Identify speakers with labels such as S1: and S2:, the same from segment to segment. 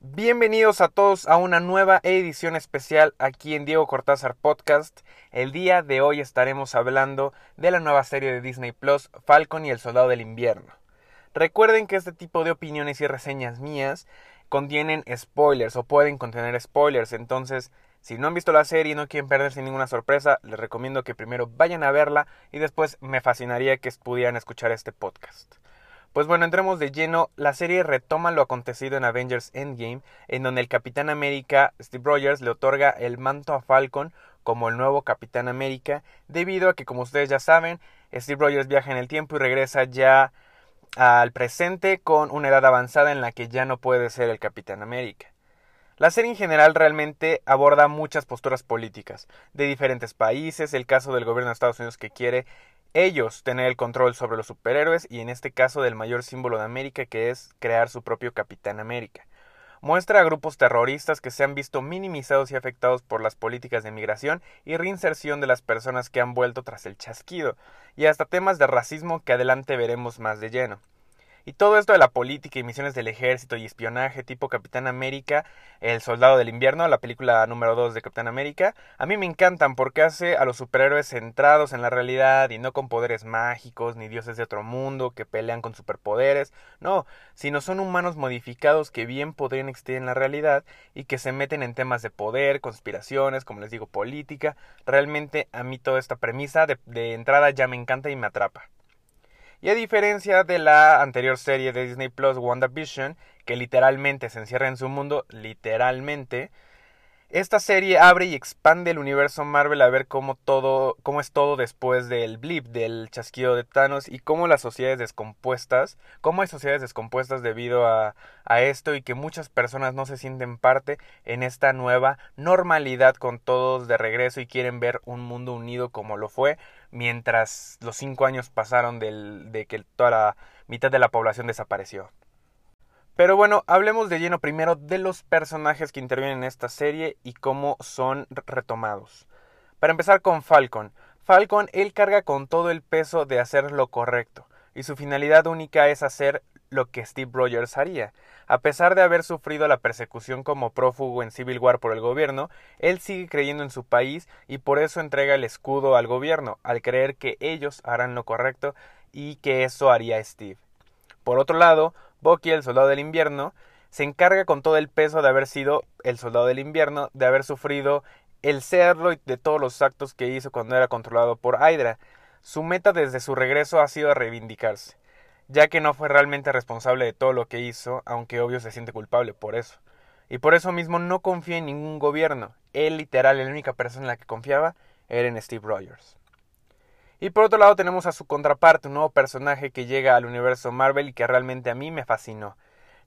S1: Bienvenidos a todos a una nueva edición especial aquí en Diego Cortázar Podcast. El día de hoy estaremos hablando de la nueva serie de Disney Plus, Falcon y el Soldado del Invierno. Recuerden que este tipo de opiniones y reseñas mías contienen spoilers o pueden contener spoilers, entonces si no han visto la serie y no quieren perderse ninguna sorpresa, les recomiendo que primero vayan a verla y después me fascinaría que pudieran escuchar este podcast. Pues bueno, entremos de lleno. La serie retoma lo acontecido en Avengers Endgame, en donde el Capitán América Steve Rogers le otorga el manto a Falcon como el nuevo Capitán América, debido a que, como ustedes ya saben, Steve Rogers viaja en el tiempo y regresa ya al presente con una edad avanzada en la que ya no puede ser el Capitán América. La serie en general realmente aborda muchas posturas políticas de diferentes países, el caso del gobierno de Estados Unidos que quiere ellos tener el control sobre los superhéroes y en este caso del mayor símbolo de América que es crear su propio Capitán América. Muestra a grupos terroristas que se han visto minimizados y afectados por las políticas de migración y reinserción de las personas que han vuelto tras el chasquido, y hasta temas de racismo que adelante veremos más de lleno. Y todo esto de la política y misiones del ejército y espionaje tipo Capitán América, El Soldado del Invierno, la película número 2 de Capitán América, a mí me encantan porque hace a los superhéroes centrados en la realidad y no con poderes mágicos ni dioses de otro mundo que pelean con superpoderes, no, sino son humanos modificados que bien podrían existir en la realidad y que se meten en temas de poder, conspiraciones, como les digo, política. Realmente a mí toda esta premisa de, de entrada ya me encanta y me atrapa. Y a diferencia de la anterior serie de Disney Plus, WandaVision, que literalmente se encierra en su mundo, literalmente, esta serie abre y expande el universo Marvel a ver cómo todo, cómo es todo después del blip, del chasquido de Thanos y cómo las sociedades descompuestas, cómo hay sociedades descompuestas debido a, a esto y que muchas personas no se sienten parte en esta nueva normalidad con todos de regreso y quieren ver un mundo unido como lo fue mientras los cinco años pasaron del, de que toda la mitad de la población desapareció. Pero bueno, hablemos de lleno primero de los personajes que intervienen en esta serie y cómo son retomados. Para empezar con Falcon. Falcon, él carga con todo el peso de hacer lo correcto, y su finalidad única es hacer lo que Steve Rogers haría. A pesar de haber sufrido la persecución como prófugo en Civil War por el gobierno, él sigue creyendo en su país y por eso entrega el escudo al gobierno, al creer que ellos harán lo correcto y que eso haría Steve. Por otro lado, Bucky, el soldado del invierno, se encarga con todo el peso de haber sido el soldado del invierno, de haber sufrido el serlo y de todos los actos que hizo cuando era controlado por Hydra. Su meta desde su regreso ha sido reivindicarse, ya que no fue realmente responsable de todo lo que hizo, aunque obvio se siente culpable por eso. Y por eso mismo no confía en ningún gobierno. Él literal, la única persona en la que confiaba era en Steve Rogers. Y por otro lado tenemos a su contraparte, un nuevo personaje que llega al universo Marvel y que realmente a mí me fascinó.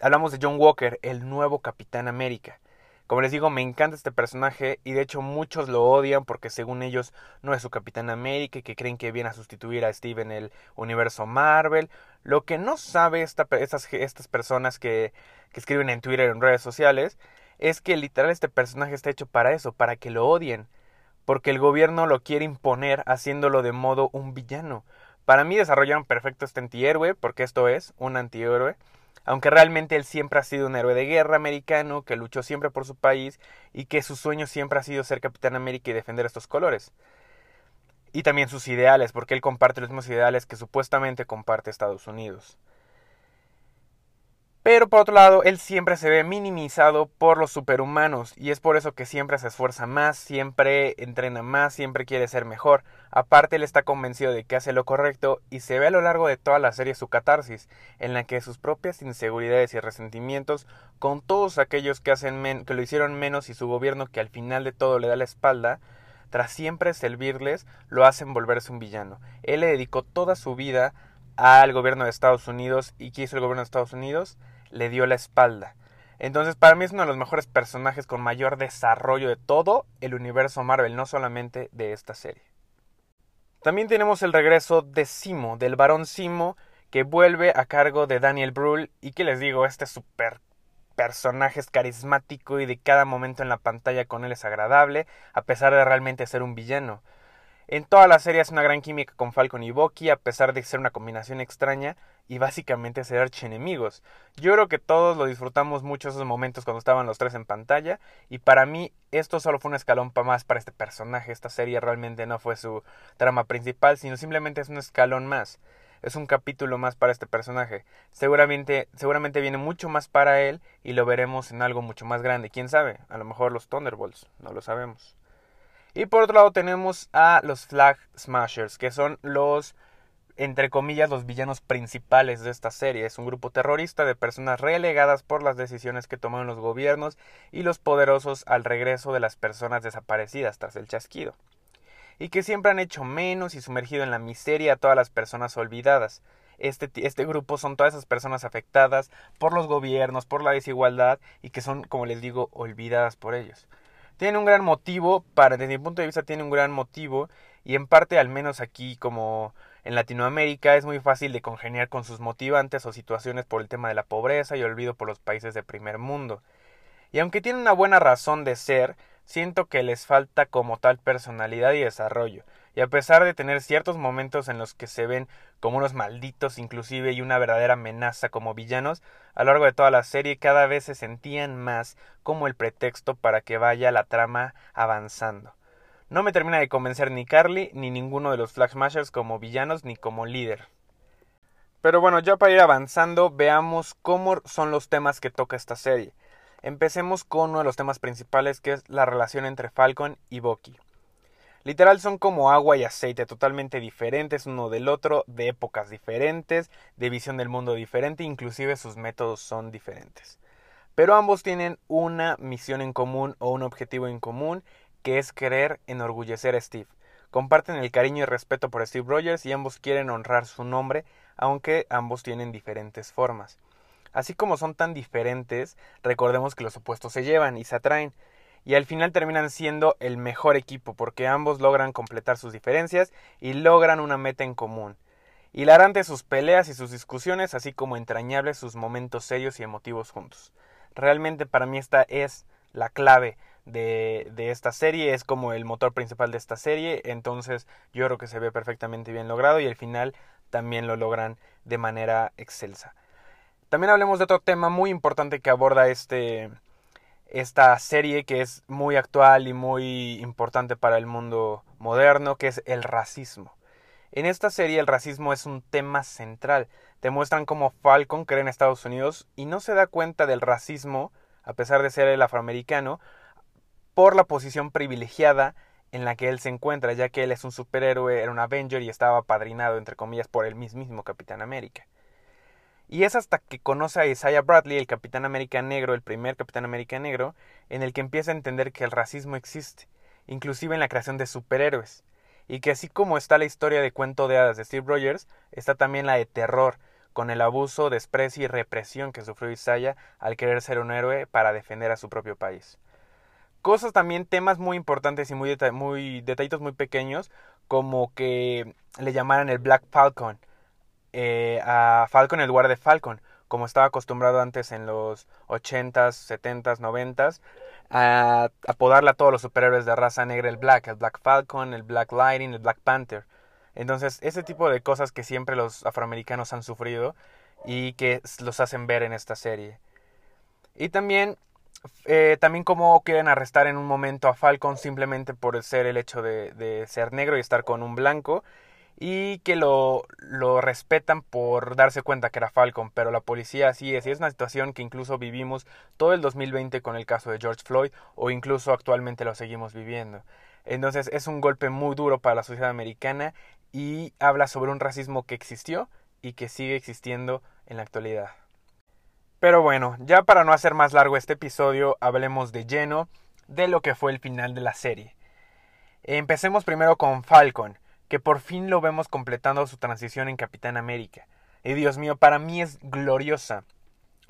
S1: Hablamos de John Walker, el nuevo Capitán América. Como les digo, me encanta este personaje y de hecho muchos lo odian porque según ellos no es su Capitán América y que creen que viene a sustituir a Steve en el universo Marvel. Lo que no sabe esta, estas, estas personas que, que escriben en Twitter en redes sociales es que literal este personaje está hecho para eso, para que lo odien porque el gobierno lo quiere imponer haciéndolo de modo un villano. Para mí desarrollaron perfecto este antihéroe, porque esto es un antihéroe, aunque realmente él siempre ha sido un héroe de guerra americano, que luchó siempre por su país y que su sueño siempre ha sido ser Capitán América y defender estos colores. Y también sus ideales, porque él comparte los mismos ideales que supuestamente comparte Estados Unidos. Pero por otro lado, él siempre se ve minimizado por los superhumanos y es por eso que siempre se esfuerza más, siempre entrena más, siempre quiere ser mejor. Aparte, él está convencido de que hace lo correcto y se ve a lo largo de toda la serie su catarsis, en la que sus propias inseguridades y resentimientos con todos aquellos que, hacen que lo hicieron menos y su gobierno que al final de todo le da la espalda, tras siempre servirles, lo hacen volverse un villano. Él le dedicó toda su vida al gobierno de Estados Unidos y ¿qué hizo el gobierno de Estados Unidos? Le dio la espalda. Entonces para mí es uno de los mejores personajes con mayor desarrollo de todo el universo Marvel, no solamente de esta serie. También tenemos el regreso de Simo, del varón Simo, que vuelve a cargo de Daniel Brühl y que les digo, este super personaje es carismático y de cada momento en la pantalla con él es agradable, a pesar de realmente ser un villano. En toda la serie es una gran química con Falcon y Bucky, a pesar de ser una combinación extraña y básicamente ser archienemigos. Yo creo que todos lo disfrutamos mucho esos momentos cuando estaban los tres en pantalla, y para mí esto solo fue un escalón más para este personaje. Esta serie realmente no fue su trama principal, sino simplemente es un escalón más. Es un capítulo más para este personaje. Seguramente, seguramente viene mucho más para él y lo veremos en algo mucho más grande. ¿Quién sabe? A lo mejor los Thunderbolts, no lo sabemos. Y por otro lado tenemos a los Flag Smashers, que son los, entre comillas, los villanos principales de esta serie. Es un grupo terrorista de personas relegadas por las decisiones que tomaron los gobiernos y los poderosos al regreso de las personas desaparecidas tras el chasquido. Y que siempre han hecho menos y sumergido en la miseria a todas las personas olvidadas. Este, este, grupo son todas esas personas afectadas por los gobiernos, por la desigualdad y que son, como les digo, olvidadas por ellos tiene un gran motivo, para, desde mi punto de vista tiene un gran motivo y en parte al menos aquí como en Latinoamérica es muy fácil de congeniar con sus motivantes o situaciones por el tema de la pobreza y olvido por los países de primer mundo. Y aunque tiene una buena razón de ser, siento que les falta como tal personalidad y desarrollo, y a pesar de tener ciertos momentos en los que se ven como unos malditos inclusive y una verdadera amenaza como villanos, a lo largo de toda la serie cada vez se sentían más como el pretexto para que vaya la trama avanzando. No me termina de convencer ni Carly ni ninguno de los Flag Smashers como villanos ni como líder. Pero bueno, ya para ir avanzando, veamos cómo son los temas que toca esta serie. Empecemos con uno de los temas principales que es la relación entre Falcon y Bucky. Literal son como agua y aceite, totalmente diferentes uno del otro, de épocas diferentes, de visión del mundo diferente, inclusive sus métodos son diferentes. Pero ambos tienen una misión en común o un objetivo en común, que es querer enorgullecer a Steve. Comparten el cariño y respeto por Steve Rogers y ambos quieren honrar su nombre, aunque ambos tienen diferentes formas. Así como son tan diferentes, recordemos que los opuestos se llevan y se atraen y al final terminan siendo el mejor equipo porque ambos logran completar sus diferencias y logran una meta en común. Hilarante sus peleas y sus discusiones, así como entrañables sus momentos serios y emotivos juntos. Realmente para mí esta es la clave de, de, esta serie, es como el motor principal de esta serie, entonces yo creo que se ve perfectamente bien logrado y al final también lo logran de manera excelsa. También hablemos de otro tema muy importante que aborda este, esta serie que es muy actual y muy importante para el mundo moderno, que es el racismo. En esta serie el racismo es un tema central. Te muestran cómo Falcon cree en Estados Unidos y no se da cuenta del racismo, a pesar de ser el afroamericano, por la posición privilegiada en la que él se encuentra, ya que él es un superhéroe, era un Avenger y estaba padrinado, entre comillas, por el mismísimo Capitán América. Y es hasta que conoce a Isaiah Bradley, el Capitán América Negro, el primer Capitán América Negro, en el que empieza a entender que el racismo existe, inclusive en la creación de superhéroes, y que así como está la historia de cuento de hadas de Steve Rogers, está también la de terror, con el abuso, desprecio y represión que sufrió Isaiah al querer ser un héroe para defender a su propio país. Cosas también, temas muy importantes y muy, detallitos muy pequeños, como que le llamaran el Black Falcon, eh, a Falcon en lugar de Falcon, como estaba acostumbrado antes en los 80s, 70s, 90s, a apodarle a todos los superhéroes de raza negra el Black, el Black Falcon, el Black Lightning, el Black Panther. Entonces, ese tipo de cosas que siempre los afroamericanos han sufrido y que los hacen ver en esta serie. Y también, eh, también como quieren arrestar en un momento a Falcon simplemente por ser el hecho de ser negro y estar con un blanco y que lo, lo respetan por darse cuenta que era Falcon, pero la policía así es, y es una situación que incluso vivimos todo el 2020 con el caso de George Floyd o incluso actualmente lo seguimos viviendo. Entonces es un golpe muy duro para la sociedad americana y habla sobre un racismo que existió y que sigue existiendo en la actualidad. Pero bueno, ya para no hacer más largo este episodio, hablemos de lleno de lo que fue el final de la serie. Empecemos primero con Falcon que por fin lo vemos completando su transición en Capitán América. Y Dios mío, para mí es gloriosa.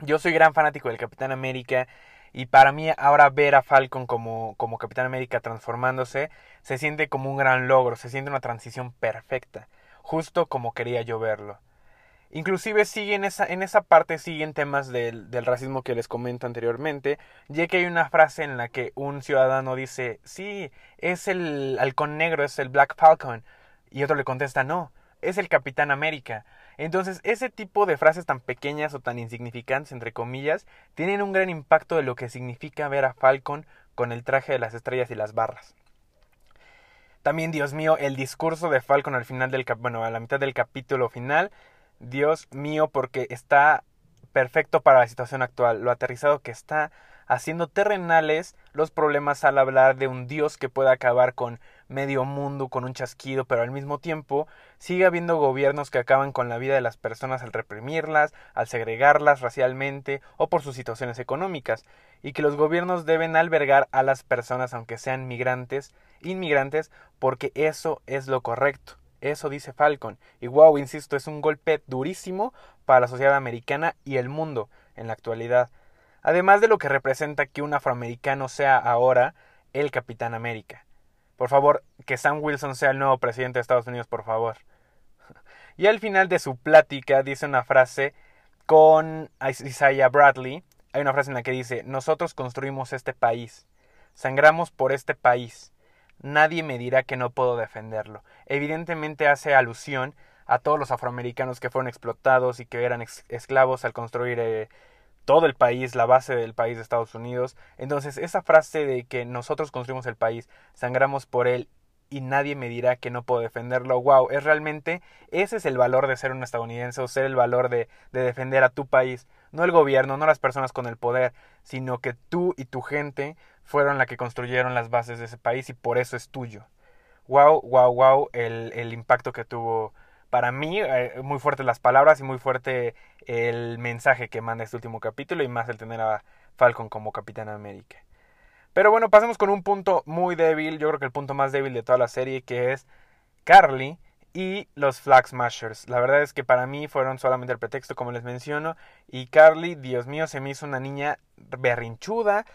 S1: Yo soy gran fanático del Capitán América y para mí ahora ver a Falcon como, como Capitán América transformándose se siente como un gran logro, se siente una transición perfecta, justo como quería yo verlo. Inclusive sigue en esa, en esa parte siguen temas del, del, racismo que les comento anteriormente, ya que hay una frase en la que un ciudadano dice, sí, es el halcón negro, es el Black Falcon, y otro le contesta, no, es el Capitán América. Entonces, ese tipo de frases tan pequeñas o tan insignificantes, entre comillas, tienen un gran impacto de lo que significa ver a Falcon con el traje de las estrellas y las barras. También, Dios mío, el discurso de Falcon al final del bueno, a la mitad del capítulo final Dios mío, porque está perfecto para la situación actual, lo aterrizado que está, haciendo terrenales los problemas al hablar de un Dios que pueda acabar con medio mundo con un chasquido, pero al mismo tiempo sigue habiendo gobiernos que acaban con la vida de las personas al reprimirlas, al segregarlas racialmente o por sus situaciones económicas, y que los gobiernos deben albergar a las personas aunque sean migrantes, inmigrantes, porque eso es lo correcto. Eso dice Falcon. Y wow, insisto, es un golpe durísimo para la sociedad americana y el mundo en la actualidad. Además de lo que representa que un afroamericano sea ahora el Capitán América. Por favor, que Sam Wilson sea el nuevo presidente de Estados Unidos, por favor. Y al final de su plática dice una frase con Isaiah Bradley. Hay una frase en la que dice, nosotros construimos este país, sangramos por este país, nadie me dirá que no puedo defenderlo. Evidentemente hace alusión a todos los afroamericanos que fueron explotados y que eran esclavos al construir eh, todo el país, la base del país de Estados Unidos. Entonces, esa frase de que nosotros construimos el país, sangramos por él y nadie me dirá que no puedo defenderlo. Wow, es realmente ese es el valor de ser un estadounidense o ser el valor de, de defender a tu país. No el gobierno, no las personas con el poder, sino que tú y tu gente fueron la que construyeron las bases de ese país y por eso es tuyo. Wow, wow, wow, el impacto que tuvo para mí, eh, muy fuertes las palabras y muy fuerte el mensaje que manda este último capítulo y más el tener a Falcon como Capitán América. Pero bueno, pasemos con un punto muy débil, yo creo que el punto más débil de toda la serie, que es Carly y los Flag Smashers. La verdad es que para mí fueron solamente el pretexto, como les menciono, y Carly, Dios mío, se me hizo una niña berrinchuda,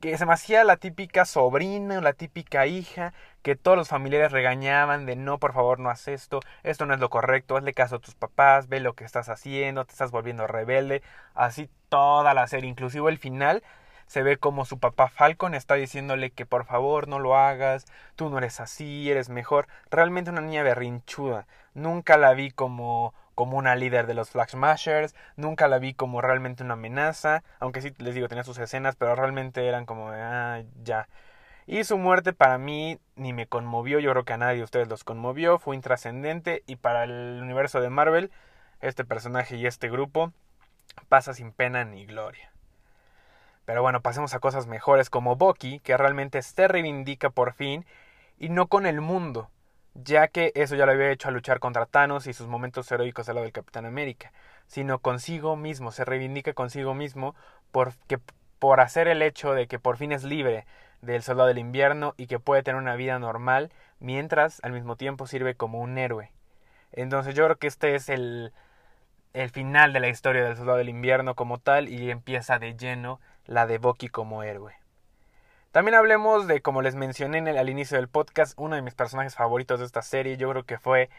S1: que se me la típica sobrina la típica hija que todos los familiares regañaban de no, por favor, no haz esto, esto no es lo correcto, hazle caso a tus papás, ve lo que estás haciendo, te estás volviendo rebelde, así toda la serie, inclusive el final se ve como su papá Falcon está diciéndole que por favor no lo hagas, tú no eres así, eres mejor, realmente una niña berrinchuda, nunca la vi como como una líder de los Flag Smashers, nunca la vi como realmente una amenaza, aunque sí les digo tenía sus escenas, pero realmente eran como ah, ya. Y su muerte para mí ni me conmovió, yo creo que a nadie de ustedes los conmovió, fue intrascendente y para el universo de Marvel, este personaje y este grupo pasa sin pena ni gloria. Pero bueno, pasemos a cosas mejores como Bucky, que realmente se reivindica por fin y no con el mundo, ya que eso ya lo había hecho a luchar contra Thanos y sus momentos heroicos al lado del Capitán América, sino consigo mismo, se reivindica consigo mismo por, por hacer el hecho de que por fin es libre del soldado del invierno y que puede tener una vida normal, mientras al mismo tiempo sirve como un héroe. Entonces yo creo que este es el, el final de la historia del soldado del invierno como tal y empieza de lleno la de Bucky como héroe. También hablemos de, como les mencioné al inicio del podcast, uno de mis personajes favoritos de esta serie. Yo creo que fue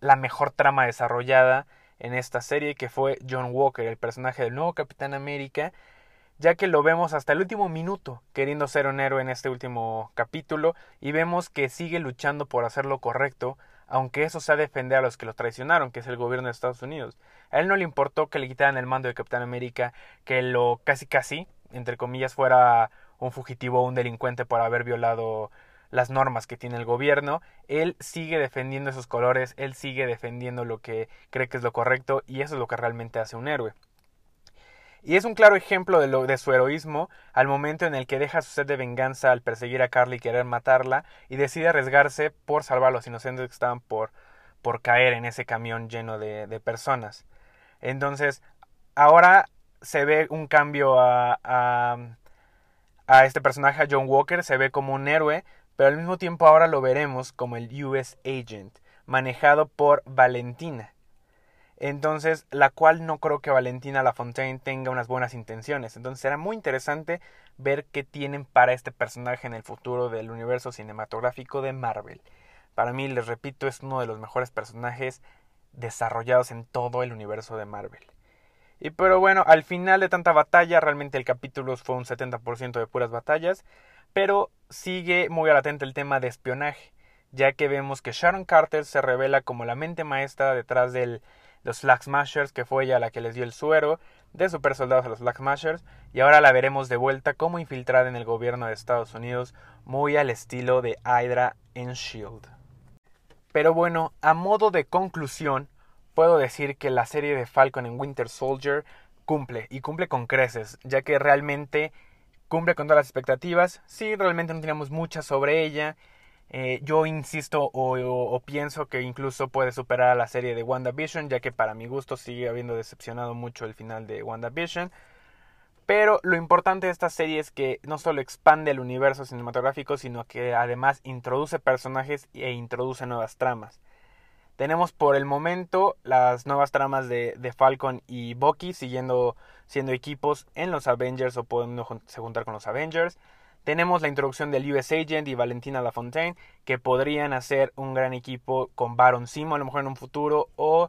S1: la mejor trama desarrollada en esta serie, que fue John Walker, el personaje del nuevo Capitán América, ya que lo vemos hasta el último minuto queriendo ser un héroe en este último capítulo y vemos que sigue luchando por hacer lo correcto, aunque eso sea defender a los que lo traicionaron, que es el gobierno de Estados Unidos. A él no le importó que le quitaran el mando de Capitán América, que lo casi casi, entre comillas, fuera un fugitivo o un delincuente por haber violado las normas que tiene el gobierno, él sigue defendiendo esos colores, él sigue defendiendo lo que cree que es lo correcto y eso es lo que realmente hace un héroe. Y es un claro ejemplo de, su heroísmo al momento en el que deja su sed de venganza al perseguir a Carly y querer matarla y decide arriesgarse por salvar a los inocentes que estaban por, por caer en ese camión lleno de, personas. Entonces, ahora se ve un cambio a a este personaje, John Walker, se ve como un héroe, pero al mismo tiempo ahora lo veremos como el US Agent, manejado por Valentina. Entonces, la cual no creo que Valentina Lafontaine tenga unas buenas intenciones. Entonces, será muy interesante ver qué tienen para este personaje en el futuro del universo cinematográfico de Marvel. Para mí, les repito, es uno de los mejores personajes desarrollados en todo el universo de Marvel. Y pero bueno, al final de tanta batalla, realmente el capítulo fue un 70% de puras batallas, pero sigue muy latente el tema de espionaje, ya que vemos que Sharon Carter se revela como la mente maestra detrás de los Flag Smashers, que fue ella la que les dio el suero de super soldados a los Flag Smashers, y ahora la veremos de vuelta como infiltrada en el gobierno de Estados Unidos, muy al estilo de Hydra en Shield. Pero bueno, a modo de conclusión, puedo decir que la serie de Falcon en Winter Soldier cumple y cumple con creces, ya que realmente cumple con todas las expectativas. Sí, realmente no teníamos muchas sobre ella. Eh, yo insisto o, pienso que incluso puede superar a la serie de WandaVision, ya que para mi gusto sigue habiendo decepcionado mucho el final de WandaVision. Pero lo importante de esta serie es que no solo expande el universo cinematográfico, sino que además introduce personajes e introduce nuevas tramas. Tenemos por el momento las nuevas tramas de, Falcon y Bucky siguiendo siendo equipos en los Avengers o pudiendo juntar con los Avengers. Tenemos la introducción del US Agent y Valentina LaFontaine que podrían hacer un gran equipo con Baron Simo a lo mejor en un futuro o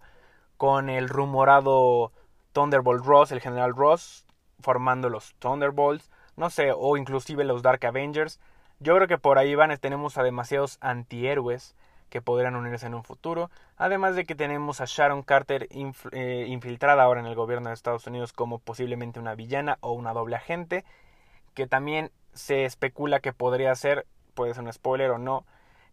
S1: con el rumorado Thunderbolt Ross, el general Ross, formando los Thunderbolts, no sé, o inclusive los Dark Avengers. Yo creo que por ahí van, tenemos a demasiados antihéroes que podrían unirse en un futuro. Además de que tenemos a Sharon Carter eh, infiltrada ahora en el gobierno de Estados Unidos como posiblemente una villana o una doble agente, que también se especula que podría ser, puede ser un spoiler o no,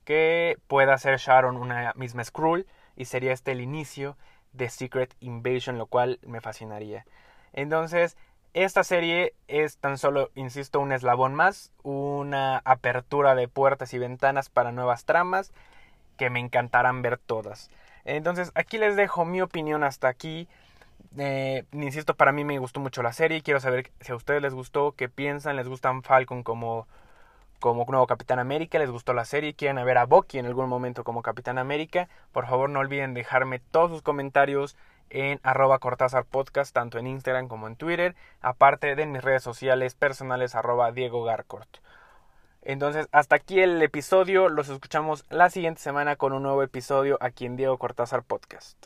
S1: que pueda ser Sharon una misma Skrull y sería este el inicio de Secret Invasion, lo cual me fascinaría. Entonces, esta serie es tan solo, insisto, un eslabón más, una apertura de puertas y ventanas para nuevas tramas que me encantarán ver todas. Entonces aquí les dejo mi opinión hasta aquí. Eh, insisto, para mí me gustó mucho la serie. Quiero saber si a ustedes les gustó, qué piensan, les gustan Falcon como, como nuevo Capitán América, les gustó la serie, quieren ver a Bucky en algún momento como Capitán América. Por favor no olviden dejarme todos sus comentarios en arroba Cortázar Podcast, tanto en Instagram como en Twitter, aparte de mis redes sociales personales arroba Diego Garcort. Entonces, hasta aquí el episodio. Los escuchamos la siguiente semana con un nuevo episodio aquí en Diego Cortázar Podcast.